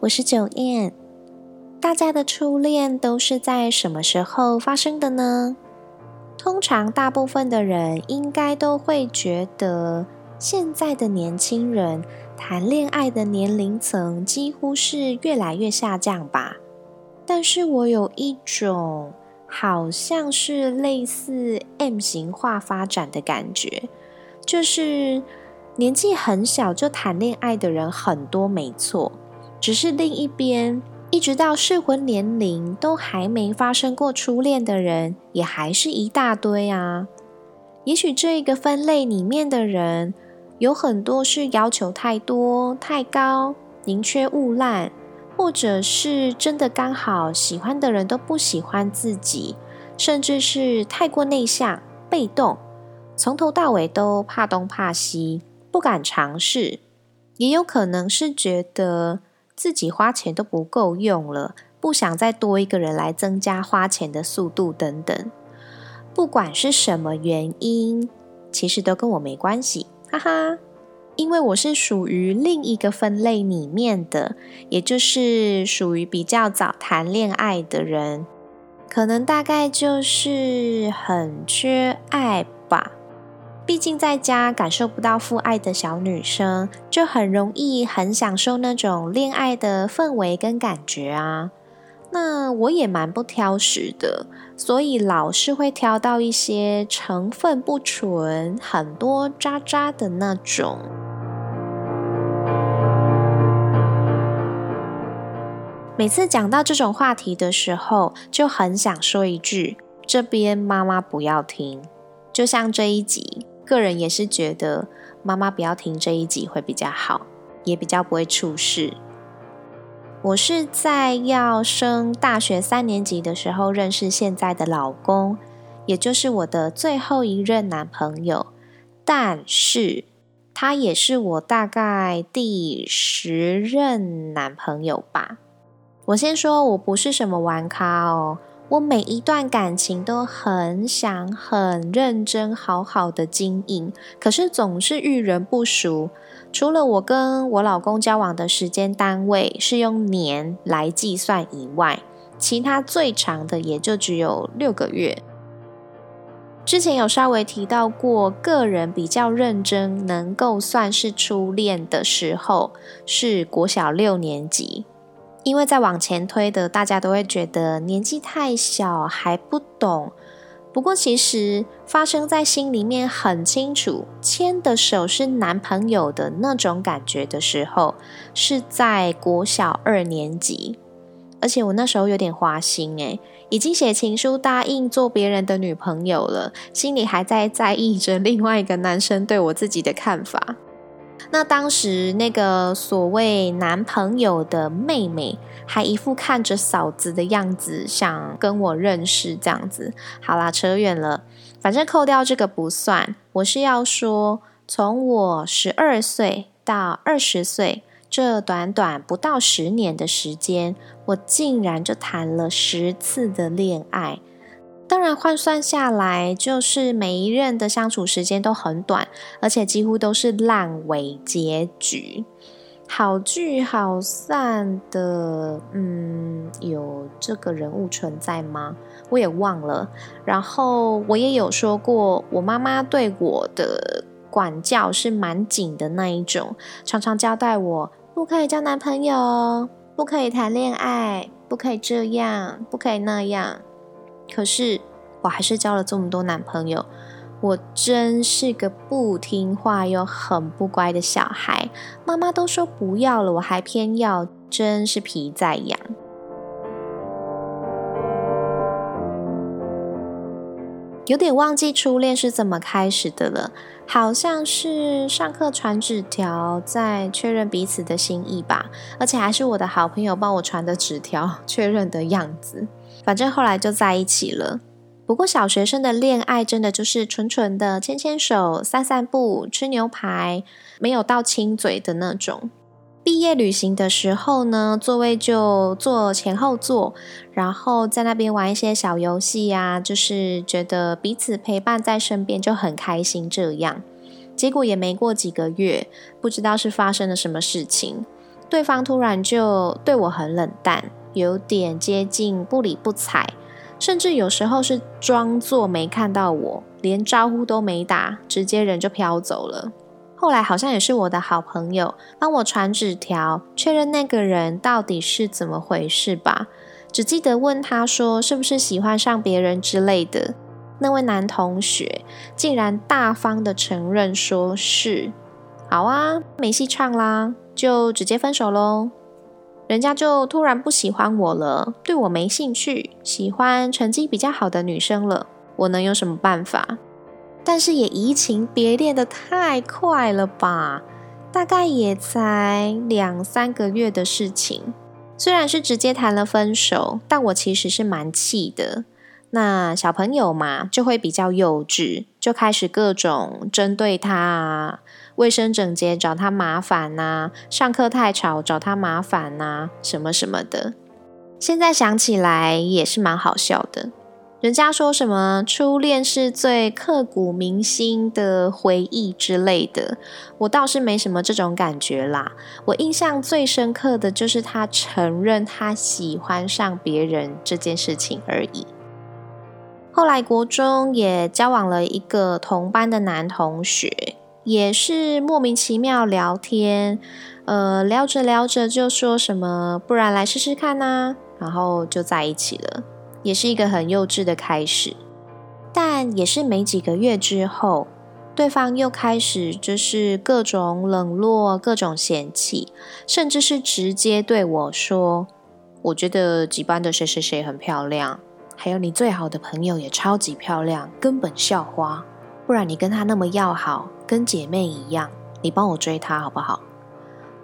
我是九燕。大家的初恋都是在什么时候发生的呢？通常，大部分的人应该都会觉得，现在的年轻人谈恋爱的年龄层几乎是越来越下降吧。但是我有一种好像是类似 M 型化发展的感觉，就是年纪很小就谈恋爱的人很多，没错。只是另一边，一直到适婚年龄都还没发生过初恋的人，也还是一大堆啊。也许这一个分类里面的人，有很多是要求太多、太高、宁缺毋滥，或者是真的刚好喜欢的人都不喜欢自己，甚至是太过内向、被动，从头到尾都怕东怕西，不敢尝试。也有可能是觉得。自己花钱都不够用了，不想再多一个人来增加花钱的速度等等。不管是什么原因，其实都跟我没关系，哈哈。因为我是属于另一个分类里面的，也就是属于比较早谈恋爱的人，可能大概就是很缺爱吧。毕竟在家感受不到父爱的小女生，就很容易很享受那种恋爱的氛围跟感觉啊。那我也蛮不挑食的，所以老是会挑到一些成分不纯、很多渣渣的那种。每次讲到这种话题的时候，就很想说一句：这边妈妈不要听。就像这一集。个人也是觉得妈妈不要听这一集会比较好，也比较不会出事。我是在要升大学三年级的时候认识现在的老公，也就是我的最后一任男朋友。但是他也是我大概第十任男朋友吧。我先说我不是什么玩咖哦。我每一段感情都很想很认真好好的经营，可是总是遇人不淑。除了我跟我老公交往的时间单位是用年来计算以外，其他最长的也就只有六个月。之前有稍微提到过，个人比较认真能够算是初恋的时候，是国小六年级。因为再往前推的，大家都会觉得年纪太小还不懂。不过其实发生在心里面很清楚，牵的手是男朋友的那种感觉的时候，是在国小二年级。而且我那时候有点花心诶，已经写情书答应做别人的女朋友了，心里还在在意着另外一个男生对我自己的看法。那当时那个所谓男朋友的妹妹，还一副看着嫂子的样子，想跟我认识这样子。好啦，扯远了，反正扣掉这个不算。我是要说，从我十二岁到二十岁，这短短不到十年的时间，我竟然就谈了十次的恋爱。当然，换算下来，就是每一任的相处时间都很短，而且几乎都是烂尾结局，好聚好散的。嗯，有这个人物存在吗？我也忘了。然后我也有说过，我妈妈对我的管教是蛮紧的那一种，常常交代我不可以交男朋友，不可以谈恋爱，不可以这样，不可以那样。可是我还是交了这么多男朋友，我真是个不听话又很不乖的小孩。妈妈都说不要了，我还偏要，真是皮在痒。有点忘记初恋是怎么开始的了，好像是上课传纸条，在确认彼此的心意吧，而且还是我的好朋友帮我传的纸条确认的样子。反正后来就在一起了。不过小学生的恋爱真的就是纯纯的牵牵手、散散步、吃牛排，没有到亲嘴的那种。毕业旅行的时候呢，座位就坐前后座，然后在那边玩一些小游戏呀，就是觉得彼此陪伴在身边就很开心。这样，结果也没过几个月，不知道是发生了什么事情，对方突然就对我很冷淡，有点接近不理不睬。甚至有时候是装作没看到我，连招呼都没打，直接人就飘走了。后来好像也是我的好朋友帮我传纸条，确认那个人到底是怎么回事吧。只记得问他说是不是喜欢上别人之类的。那位男同学竟然大方的承认说是，好啊，没戏唱啦，就直接分手喽。人家就突然不喜欢我了，对我没兴趣，喜欢成绩比较好的女生了。我能有什么办法？但是也移情别恋的太快了吧？大概也才两三个月的事情。虽然是直接谈了分手，但我其实是蛮气的。那小朋友嘛，就会比较幼稚，就开始各种针对他啊。卫生整洁找他麻烦呐，上课太吵找他麻烦呐，什么什么的。现在想起来也是蛮好笑的。人家说什么初恋是最刻骨铭心的回忆之类的，我倒是没什么这种感觉啦。我印象最深刻的就是他承认他喜欢上别人这件事情而已。后来国中也交往了一个同班的男同学。也是莫名其妙聊天，呃，聊着聊着就说什么，不然来试试看呐，然后就在一起了，也是一个很幼稚的开始。但也是没几个月之后，对方又开始就是各种冷落、各种嫌弃，甚至是直接对我说：“我觉得几班的谁谁谁很漂亮，还有你最好的朋友也超级漂亮，根本校花。”不然你跟他那么要好，跟姐妹一样，你帮我追他好不好？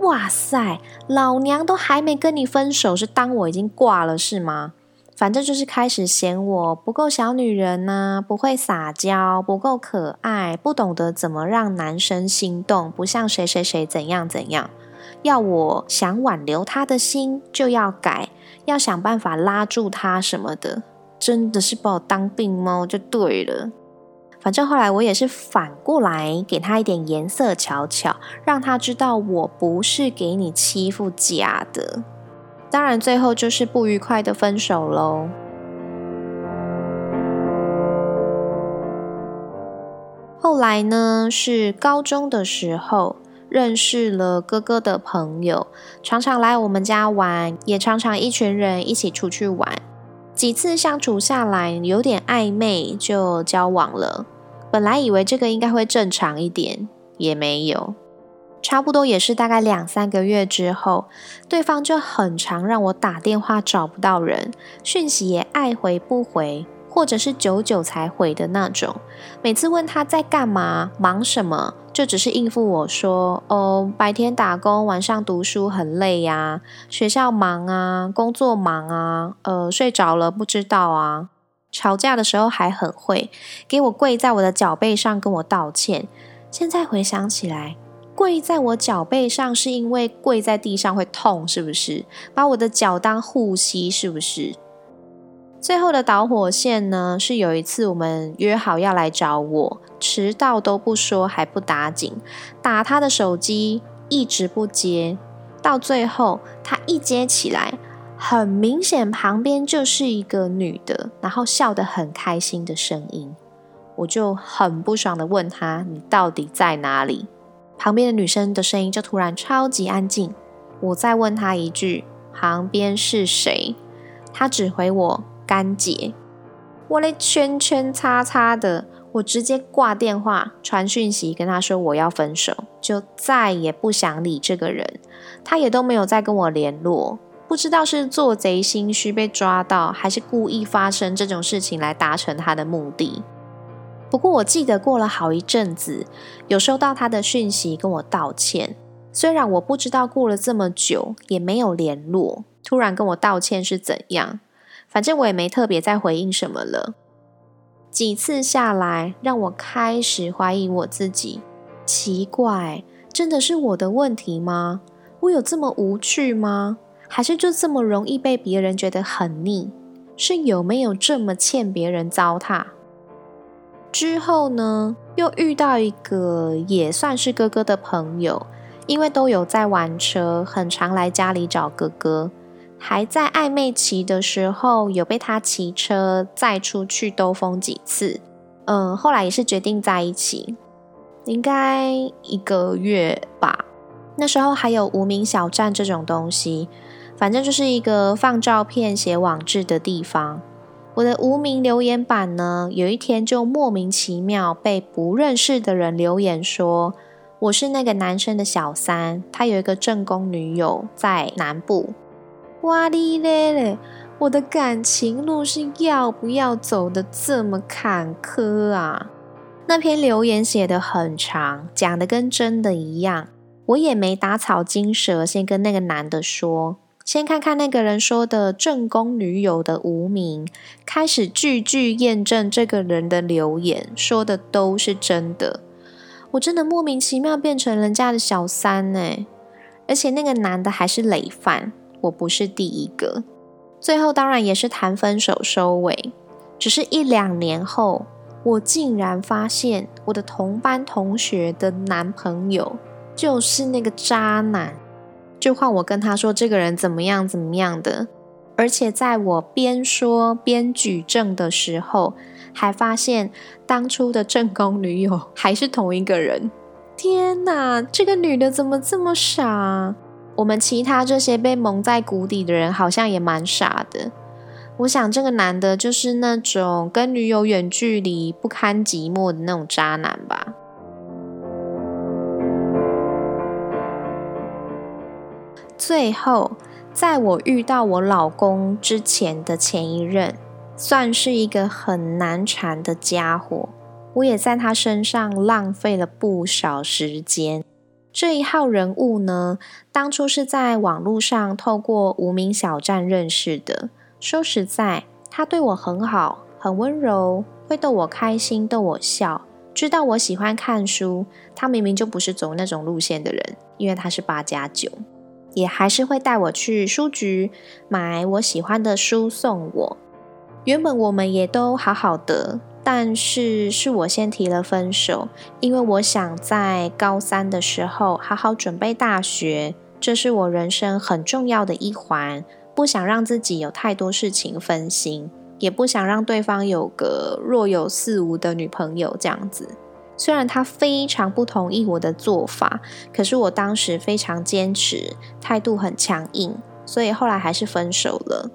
哇塞，老娘都还没跟你分手，是当我已经挂了是吗？反正就是开始嫌我不够小女人呐，不会撒娇，不够可爱，不懂得怎么让男生心动，不像谁谁谁怎样怎样，要我想挽留他的心就要改，要想办法拉住他什么的，真的是把我当病猫就对了。反正后来我也是反过来给他一点颜色瞧瞧，让他知道我不是给你欺负假的。当然最后就是不愉快的分手喽。后来呢，是高中的时候认识了哥哥的朋友，常常来我们家玩，也常常一群人一起出去玩。几次相处下来，有点暧昧，就交往了。本来以为这个应该会正常一点，也没有。差不多也是大概两三个月之后，对方就很常让我打电话找不到人，讯息也爱回不回，或者是久久才回的那种。每次问他在干嘛、忙什么，就只是应付我说：“哦，白天打工，晚上读书，很累呀。学校忙啊，工作忙啊，呃，睡着了不知道啊。”吵架的时候还很会给我跪在我的脚背上跟我道歉。现在回想起来，跪在我脚背上是因为跪在地上会痛，是不是？把我的脚当护膝，是不是？最后的导火线呢？是有一次我们约好要来找我，迟到都不说，还不打紧，打他的手机一直不接，到最后他一接起来，很明显旁边就是一个女的，然后笑得很开心的声音，我就很不爽的问他：“你到底在哪里？”旁边的女生的声音就突然超级安静。我再问她一句：“旁边是谁？”她只回我。干姐，我嘞圈圈叉叉的，我直接挂电话，传讯息跟她说我要分手，就再也不想理这个人，她也都没有再跟我联络，不知道是做贼心虚被抓到，还是故意发生这种事情来达成她的目的。不过我记得过了好一阵子，有收到他的讯息跟我道歉。虽然我不知道过了这么久也没有联络，突然跟我道歉是怎样，反正我也没特别再回应什么了。几次下来，让我开始怀疑我自己。奇怪，真的是我的问题吗？我有这么无趣吗？还是就这么容易被别人觉得很腻？是有没有这么欠别人糟蹋？之后呢，又遇到一个也算是哥哥的朋友，因为都有在玩车，很常来家里找哥哥。还在暧昧期的时候，有被他骑车载出去兜风几次。嗯，后来也是决定在一起，应该一个月吧。那时候还有无名小站这种东西，反正就是一个放照片、写网志的地方。我的无名留言板呢，有一天就莫名其妙被不认识的人留言说我是那个男生的小三，他有一个正宫女友在南部。哇哩嘞嘞，我的感情路是要不要走的这么坎坷啊？那篇留言写的很长，讲的跟真的一样。我也没打草惊蛇，先跟那个男的说。先看看那个人说的正宫女友的无名，开始句句验证这个人的留言说的都是真的。我真的莫名其妙变成人家的小三呢，而且那个男的还是累犯，我不是第一个。最后当然也是谈分手收尾，只是一两年后，我竟然发现我的同班同学的男朋友就是那个渣男。就换我跟他说这个人怎么样怎么样的，而且在我边说边举证的时候，还发现当初的正宫女友还是同一个人。天哪，这个女的怎么这么傻？我们其他这些被蒙在鼓底的人好像也蛮傻的。我想这个男的就是那种跟女友远距离不堪寂寞的那种渣男吧。最后，在我遇到我老公之前的前一任，算是一个很难缠的家伙。我也在他身上浪费了不少时间。这一号人物呢，当初是在网络上透过无名小站认识的。说实在，他对我很好，很温柔，会逗我开心，逗我笑，知道我喜欢看书。他明明就不是走那种路线的人，因为他是八加九。也还是会带我去书局买我喜欢的书送我。原本我们也都好好的，但是是我先提了分手，因为我想在高三的时候好好准备大学，这是我人生很重要的一环，不想让自己有太多事情分心，也不想让对方有个若有似无的女朋友这样子。虽然他非常不同意我的做法，可是我当时非常坚持，态度很强硬，所以后来还是分手了。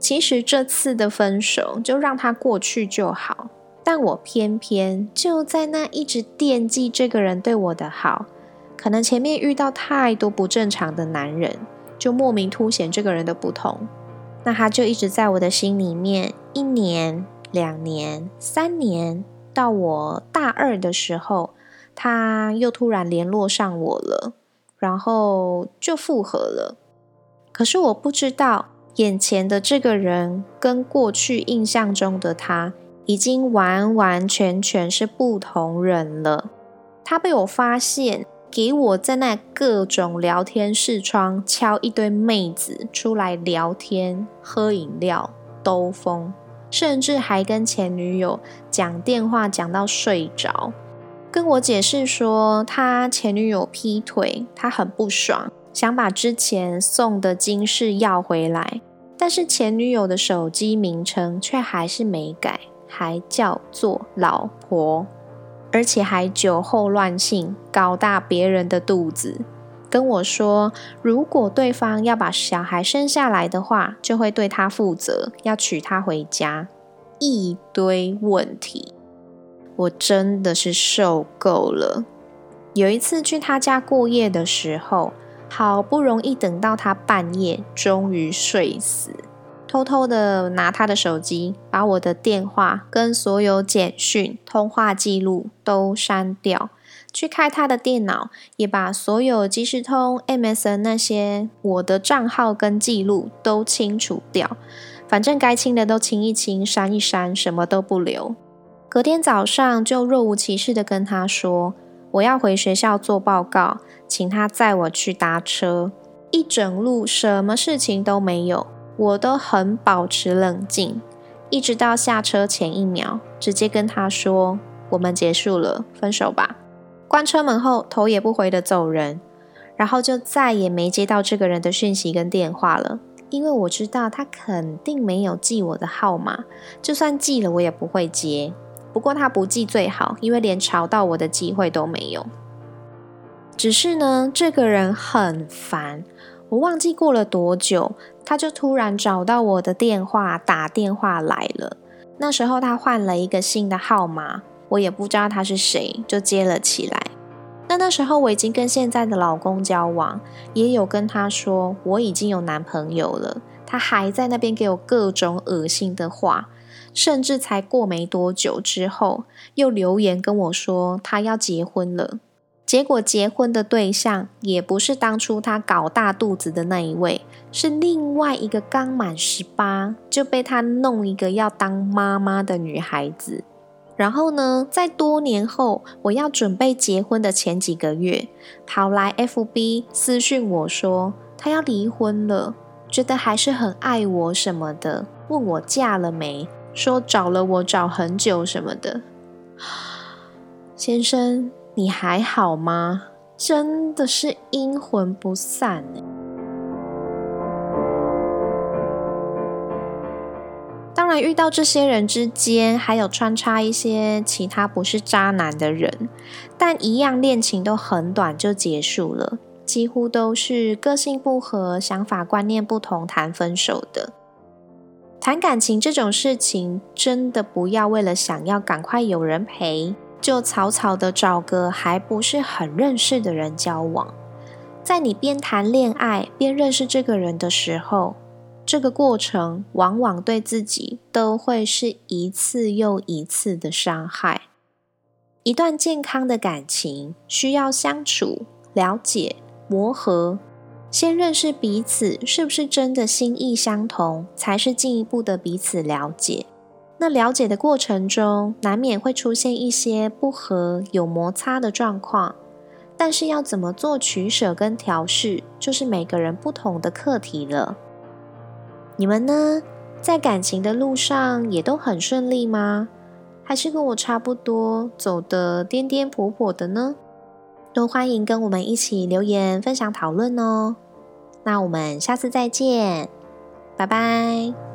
其实这次的分手就让他过去就好，但我偏偏就在那一直惦记这个人对我的好，可能前面遇到太多不正常的男人，就莫名凸显这个人的不同，那他就一直在我的心里面，一年、两年、三年。到我大二的时候，他又突然联络上我了，然后就复合了。可是我不知道，眼前的这个人跟过去印象中的他，已经完完全全是不同人了。他被我发现，给我在那各种聊天视窗敲一堆妹子出来聊天、喝饮料、兜风。甚至还跟前女友讲电话讲到睡着，跟我解释说他前女友劈腿，他很不爽，想把之前送的金饰要回来，但是前女友的手机名称却还是没改，还叫做老婆，而且还酒后乱性，搞大别人的肚子。跟我说，如果对方要把小孩生下来的话，就会对他负责，要娶她回家。一堆问题，我真的是受够了。有一次去他家过夜的时候，好不容易等到他半夜终于睡死，偷偷的拿他的手机，把我的电话跟所有简讯、通话记录都删掉。去开他的电脑，也把所有即时通、MSN 那些我的账号跟记录都清除掉。反正该清的都清一清，删一删，什么都不留。隔天早上就若无其事的跟他说：“我要回学校做报告，请他载我去搭车。”一整路什么事情都没有，我都很保持冷静，一直到下车前一秒，直接跟他说：“我们结束了，分手吧。”关车门后，头也不回的走人，然后就再也没接到这个人的讯息跟电话了。因为我知道他肯定没有记我的号码，就算记了，我也不会接。不过他不记最好，因为连吵到我的机会都没有。只是呢，这个人很烦。我忘记过了多久，他就突然找到我的电话，打电话来了。那时候他换了一个新的号码。我也不知道他是谁，就接了起来。那那时候我已经跟现在的老公交往，也有跟他说我已经有男朋友了。他还在那边给我各种恶心的话，甚至才过没多久之后，又留言跟我说他要结婚了。结果结婚的对象也不是当初他搞大肚子的那一位，是另外一个刚满十八就被他弄一个要当妈妈的女孩子。然后呢，在多年后，我要准备结婚的前几个月，跑来 FB 私讯我说他要离婚了，觉得还是很爱我什么的，问我嫁了没，说找了我找很久什么的。先生，你还好吗？真的是阴魂不散当然，遇到这些人之间，还有穿插一些其他不是渣男的人，但一样恋情都很短就结束了，几乎都是个性不合、想法观念不同谈分手的。谈感情这种事情，真的不要为了想要赶快有人陪，就草草的找个还不是很认识的人交往。在你边谈恋爱边认识这个人的时候。这个过程往往对自己都会是一次又一次的伤害。一段健康的感情需要相处、了解、磨合，先认识彼此是不是真的心意相同，才是进一步的彼此了解。那了解的过程中，难免会出现一些不合、有摩擦的状况，但是要怎么做取舍跟调试，就是每个人不同的课题了。你们呢，在感情的路上也都很顺利吗？还是跟我差不多走的颠颠簸簸的呢？都欢迎跟我们一起留言分享讨论哦。那我们下次再见，拜拜。